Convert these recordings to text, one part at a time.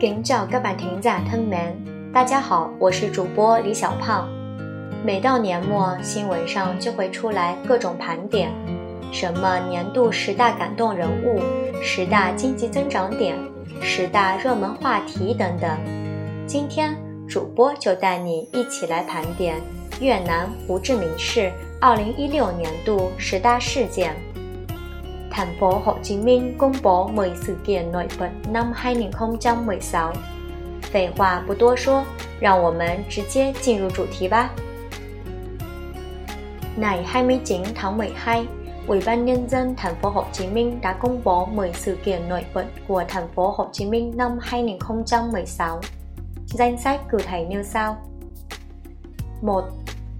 Kính chào các bạn thính giả thân mến，大家好，我是主播李小胖。每到年末，新闻上就会出来各种盘点，什么年度十大感动人物、十大经济增长点、十大热门话题等等。今天主播就带你一起来盘点越南胡志明市二零一六年度十大事件。Thành phố Hồ Chí Minh công bố 10 sự kiện nổi bật năm 2016. 废话不多说，让我们直接进入主题吧。Ngày 29 tháng 12, Ủy ban Nhân dân thành phố Hồ Chí Minh đã công bố 10 sự kiện nổi bật của thành phố Hồ Chí Minh năm 2016. Danh sách cụ thể như sau. 1.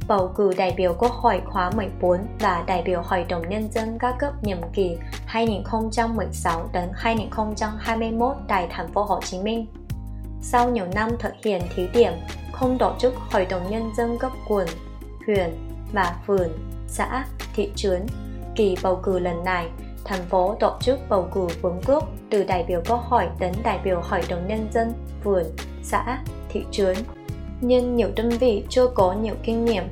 Bầu cử đại biểu Quốc hội khóa 14 và đại biểu Hội đồng Nhân dân các cấp nhiệm kỳ 2016 đến 2021 tại thành phố Hồ Chí Minh. Sau nhiều năm thực hiện thí điểm không tổ chức Hội đồng Nhân dân cấp quận, huyện và phường, xã, thị trấn, kỳ bầu cử lần này, thành phố tổ chức bầu cử vững bước từ đại biểu Quốc hội đến đại biểu Hội đồng Nhân dân, phường, xã, thị trấn nhưng nhiều đơn vị chưa có nhiều kinh nghiệm.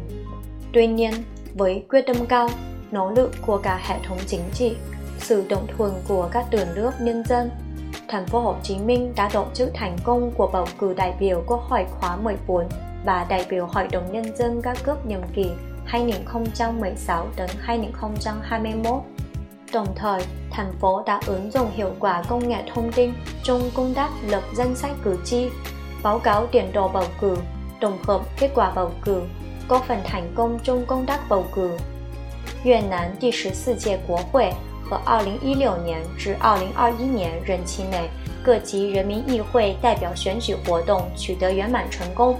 Tuy nhiên, với quyết tâm cao, nỗ lực của cả hệ thống chính trị, sự đồng thuận của các tầng lớp nhân dân, thành phố Hồ Chí Minh đã tổ chức thành công cuộc bầu cử đại biểu Quốc hội khóa 14 và đại biểu Hội đồng Nhân dân các cấp nhiệm kỳ 2016 đến 2021. Đồng thời, thành phố đã ứng dụng hiệu quả công nghệ thông tin trong công tác lập danh sách cử tri, báo cáo tiền đồ bầu cử, tổng hợp kết quả bầu cử, góp phần thành công trong công tác bầu。越南第十四届国会和2016年至2021年任期内各级人民议会代表选举活动取得圆满成功。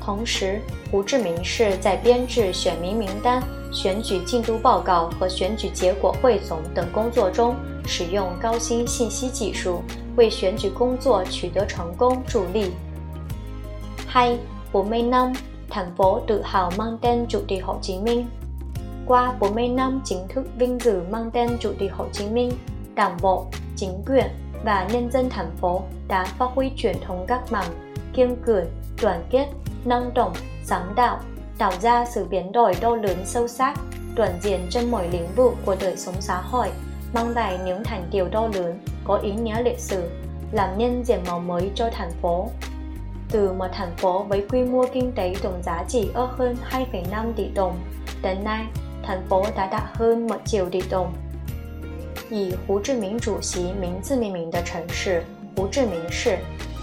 同时，胡志明市在编制选民名单、选举进度报告和选举结果汇总等工作中，使用高新信息技术，为选举工作取得成功助力。hai 40 năm, thành phố tự hào mang tên Chủ tịch Hồ Chí Minh. Qua 40 năm chính thức vinh dự mang tên Chủ tịch Hồ Chí Minh, Đảng bộ, chính quyền và nhân dân thành phố đã phát huy truyền thống các mảng kiên cường, đoàn kết, năng động, sáng tạo, tạo ra sự biến đổi to lớn sâu sắc, toàn diện trên mọi lĩnh vực của đời sống xã hội, mang lại những thành tiệu to lớn, có ý nghĩa lịch sử, làm nhân diện màu mới cho thành phố. Từ một thành phố với quy mô kinh tế tổng giá trị ước hơn 2,5 tỷ đồng, đến nay thành phố đã đạt hơn 1 triệu tỷ đồng. 以胡志明主席名字命名的城市胡志明市，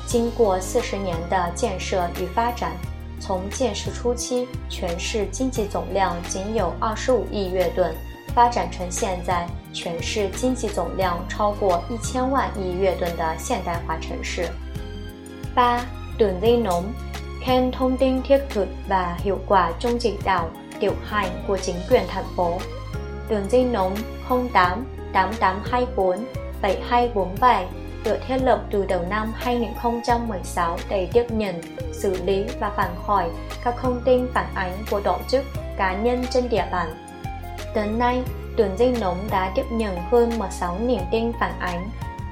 经过四十年的建设与发展，从建设初期全市经济总量仅有二十五亿越盾，发展成现在全市经济总量超过一千万亿越盾的现代化城市。八 đường dây nóng, khen thông tin thiết thực và hiệu quả trong chỉ đạo, điều hành của chính quyền thành phố. Đường dây nóng 08 8824 7247 được thiết lập từ đầu năm 2016 để tiếp nhận, xử lý và phản hồi các thông tin phản ánh của tổ chức, cá nhân trên địa bàn. Đến nay, đường dây nóng đã tiếp nhận hơn 16.000 tin phản ánh,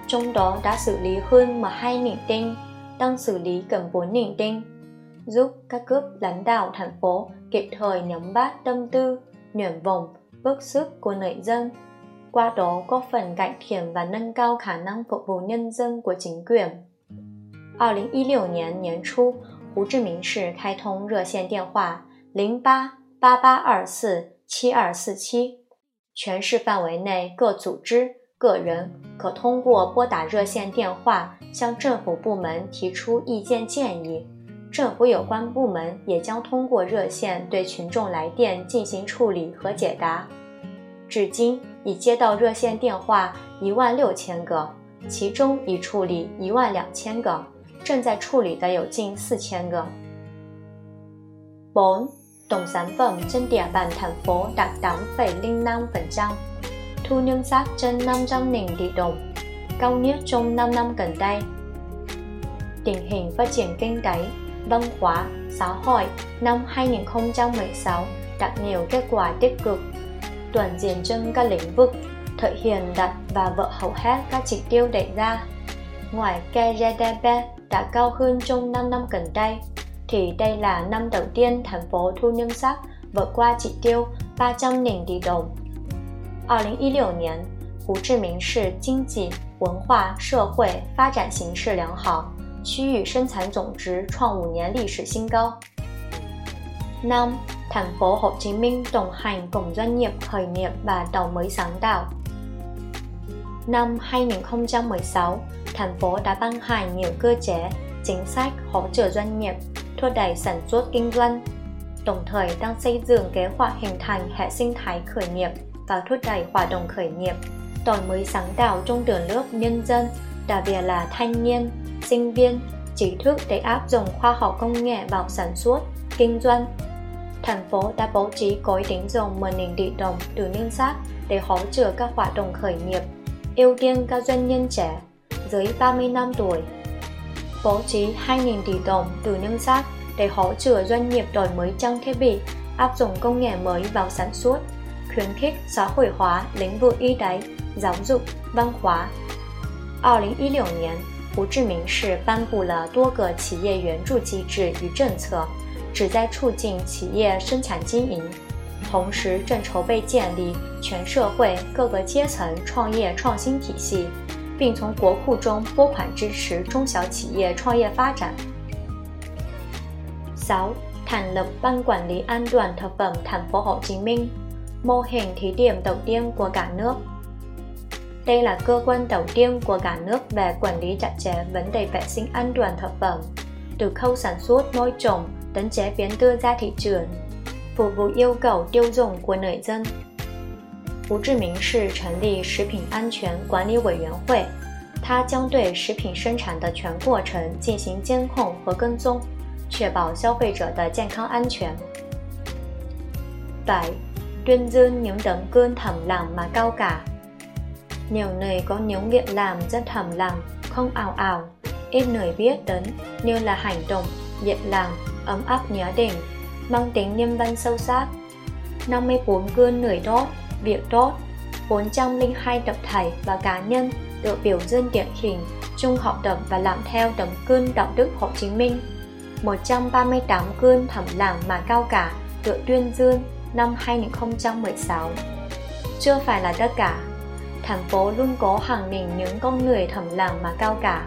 trong đó đã xử lý hơn 12.000 tin đang xử lý gần 4 niềm tin, giúp các cấp lãnh đạo thành phố kịp thời nắm bắt tâm tư, nguyện vọng, bức xúc của người dân, qua đó góp phần cải thiện và nâng cao khả năng phục vụ nhân dân của chính quyền. 2016年年初，胡志明市开通热线电话零八八八二四七二四七，全市范围内各组织、 个人可通过拨打热线电话向政府部门提出意见建议，政府有关部门也将通过热线对群众来电进行处理和解答。至今已接到热线电话一万六千个，其中已处理一万两千个，正在处理的有近四千个。bốn tổng sản phẩm trên địa bàn thành phố đạt 8,05%. Thu ngân sách trên 500 nghìn tỷ đồng, cao nhất trong 5 năm gần đây. Tình hình phát triển kinh tế, văn hóa, xã hội năm 2016 đạt nhiều kết quả tích cực, toàn diện trên các lĩnh vực, thực hiện đạt và vượt hầu hết các chỉ tiêu đề ra. Ngoài KGDP đã cao hơn trong 5 năm gần đây, thì đây là năm đầu tiên thành phố thu ngân sách vượt qua chỉ tiêu 300.000tỷ đồng. 2016年，胡志明市经济、文化、社会发展形势良好，区域生产总值创五年历史新高。năm thành phố Hồ Chí Minh đồng hành cùng doanh nghiệp khởi nghiệp và đầu mới sáng tạo. Năm 2016, thành phố đã ban hành nhiều cơ chế, chính sách hỗ trợ doanh nghiệp thúc đẩy sản xuất kinh doanh, đồng thời đang xây dựng kế hoạch hình thành hệ sinh thái khởi nghiệp và thúc đẩy hoạt động khởi nghiệp, đổi mới sáng tạo trong tầng lớp nhân dân, đặc biệt là thanh niên, sinh viên, trí thức để áp dụng khoa học công nghệ vào sản xuất, kinh doanh. Thành phố đã bố trí gói tín dụng 10.000 tỷ đồng từ ngân sách để hỗ trợ các hoạt động khởi nghiệp, ưu tiên các doanh nhân trẻ dưới 30 năm tuổi. Bố trí 2.000 tỷ đồng từ ngân sách để hỗ trợ doanh nghiệp đổi mới trang thiết bị, áp dụng công nghệ mới vào sản xuất, khuyến khích xã hội hóa lĩnh vực y tế, giáo dục, văn hóa. 2016年，胡志明市颁布了多个企业援助机制与政策。旨在促进企业生产经营，同时正筹备建立全社会各个阶层创业创新体系，并从国库中拨款支持中小企业创业发展。sáu thành lập ban quản lý an toàn thực phẩm thành phố Hồ Chí Minh, mô hình thí điểm đầu tiên của cả nước. Đây là cơ quan đầu tiên của cả nước về quản lý chặt chẽ vấn đề vệ sinh an toàn thực phẩm, từ khâu sản xuất nuôi trồng đến chế biến đưa ra thị trường, phục vụ yêu cầu tiêu dùng của người dân. 胡志明市成立食品安全管理委员会，它将对食品生产的全过程进行监控和跟踪，确保消费者的健康安全。7. Tuyên dương những tấm gương thầm lặng mà cao cả Nhiều người có những việc làm rất thầm lặng, không ảo ảo, ít người biết đến như là hành động, việc làm ấm áp nhớ đỉnh, mang tính nhân văn sâu sắc. 54 gương người tốt, việc tốt, 402 tập thể và cá nhân được biểu dương điển hình chung học tập và làm theo tấm gương đạo đức Hồ Chí Minh. 138 gương thầm lặng mà cao cả được tuyên dương năm 2016. Chưa phải là tất cả, thành phố luôn có hàng nghìn những con người thầm lặng mà cao cả.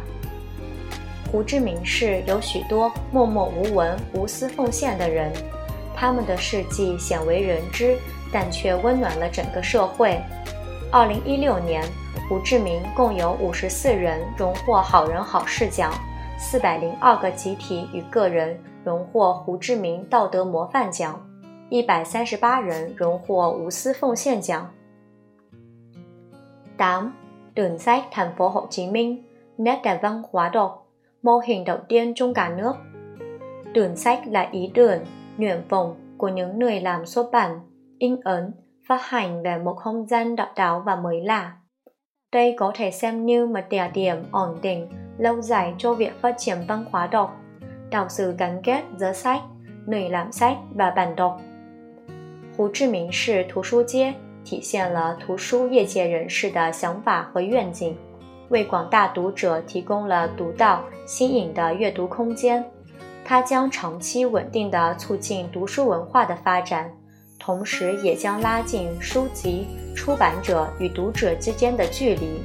胡志明市有许多默默无闻、无私奉献的人，他们的事迹鲜为人知，但却温暖了整个社会。二零一六年，胡志明共有五十四人荣获好人好事奖，四百零二个集体与个人荣获胡志明道德模范奖，一百三十八人荣获无私奉献奖。tám Đường sách thành phố Hồ Chí Minh, nét đẹp văn hóa đọc mô hình đầu tiên trong cả nước. Đường sách là ý tưởng, nguyện vọng của những người làm xuất bản, in ấn, phát hành về một không gian độc đáo và mới lạ. Đây có thể xem như một địa điểm ổn định, lâu dài cho việc phát triển văn hóa đọc, tạo sự gắn kết giữa sách, người làm sách và bạn đọc. 胡志明市图书街体现了图书业界人士的想法和愿景。为广大读者提供了独到、新颖的阅读空间。它将长期稳定地促进读书文化的发展，同时也将拉近书籍出版者与读者之间的距离。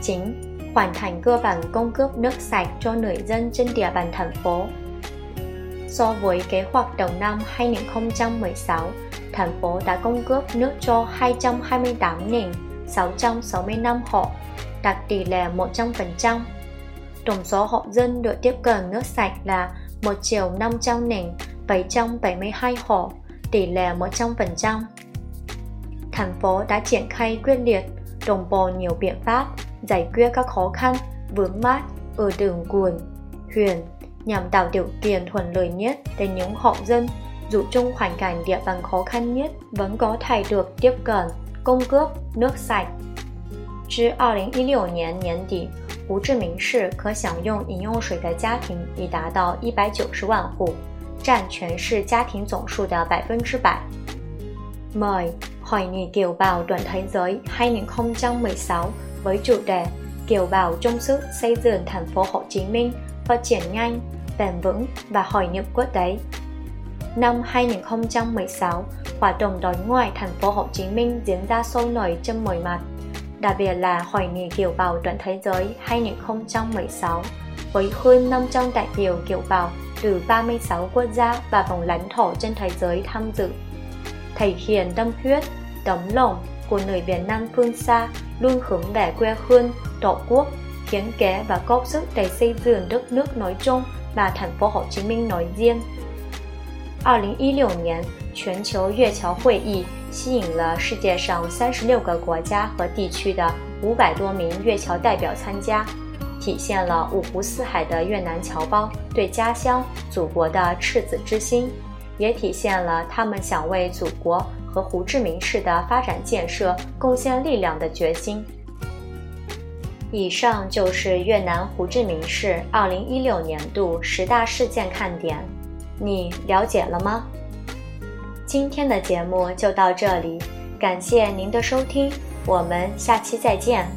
chín hoàn thành cơ bản cung cấp nước sạch cho người dân trên địa bàn thành phố. So với kế hoạch đầu năm 2016, thành phố đã cung cấp nước cho 228.665 hộ, đạt tỷ lệ 100%. Tổng số hộ dân được tiếp cận nước sạch là 1 triệu 500 nền, 772 hộ, tỷ lệ 100%. Thành phố đã triển khai quyết liệt, đồng bộ nhiều biện pháp giải quyết các khó khăn, vướng mắt ở đường quận, huyện nhằm tạo điều kiện thuận lợi nhất để những hộ dân dù trong hoàn cảnh địa bàn khó khăn nhất vẫn có thể được tiếp cận 供歌 nước sạch。至二零一六年年底，胡志明市可享用饮用水的家庭已达到一百九十万户，占全市家庭总数的百分之百。Mời Hội nghị kiều bào toàn thế giới 2016 với chủ đề Kiều bào chung sức xây dựng thành phố Hồ Chí Minh phát triển nhanh, bền vững và hội nhập quốc tế. Năm 2016, hoạt động đối ngoại thành phố Hồ Chí Minh diễn ra sôi nổi trên mọi mặt, đặc biệt là Hội nghị Kiều bào toàn thế giới 2016 với hơn 500 đại biểu kiều bào từ 36 quốc gia và vùng lãnh thổ trên thế giới tham dự, thể hiện tâm huyết, tấm lòng của người Việt Nam phương xa luôn hướng về quê hương, tổ quốc, hiến kế và góp sức để xây dựng đất nước nói chung và thành phố Hồ Chí Minh nói riêng. 2016年，全球月侨会议吸引了世界上三十六个国家和地区的五百多名月侨代表参加。体现了五湖四海的越南侨胞对家乡、祖国的赤子之心，也体现了他们想为祖国和胡志明市的发展建设贡献力量的决心。以上就是越南胡志明市2016年度十大事件看点，你了解了吗？今天的节目就到这里，感谢您的收听，我们下期再见。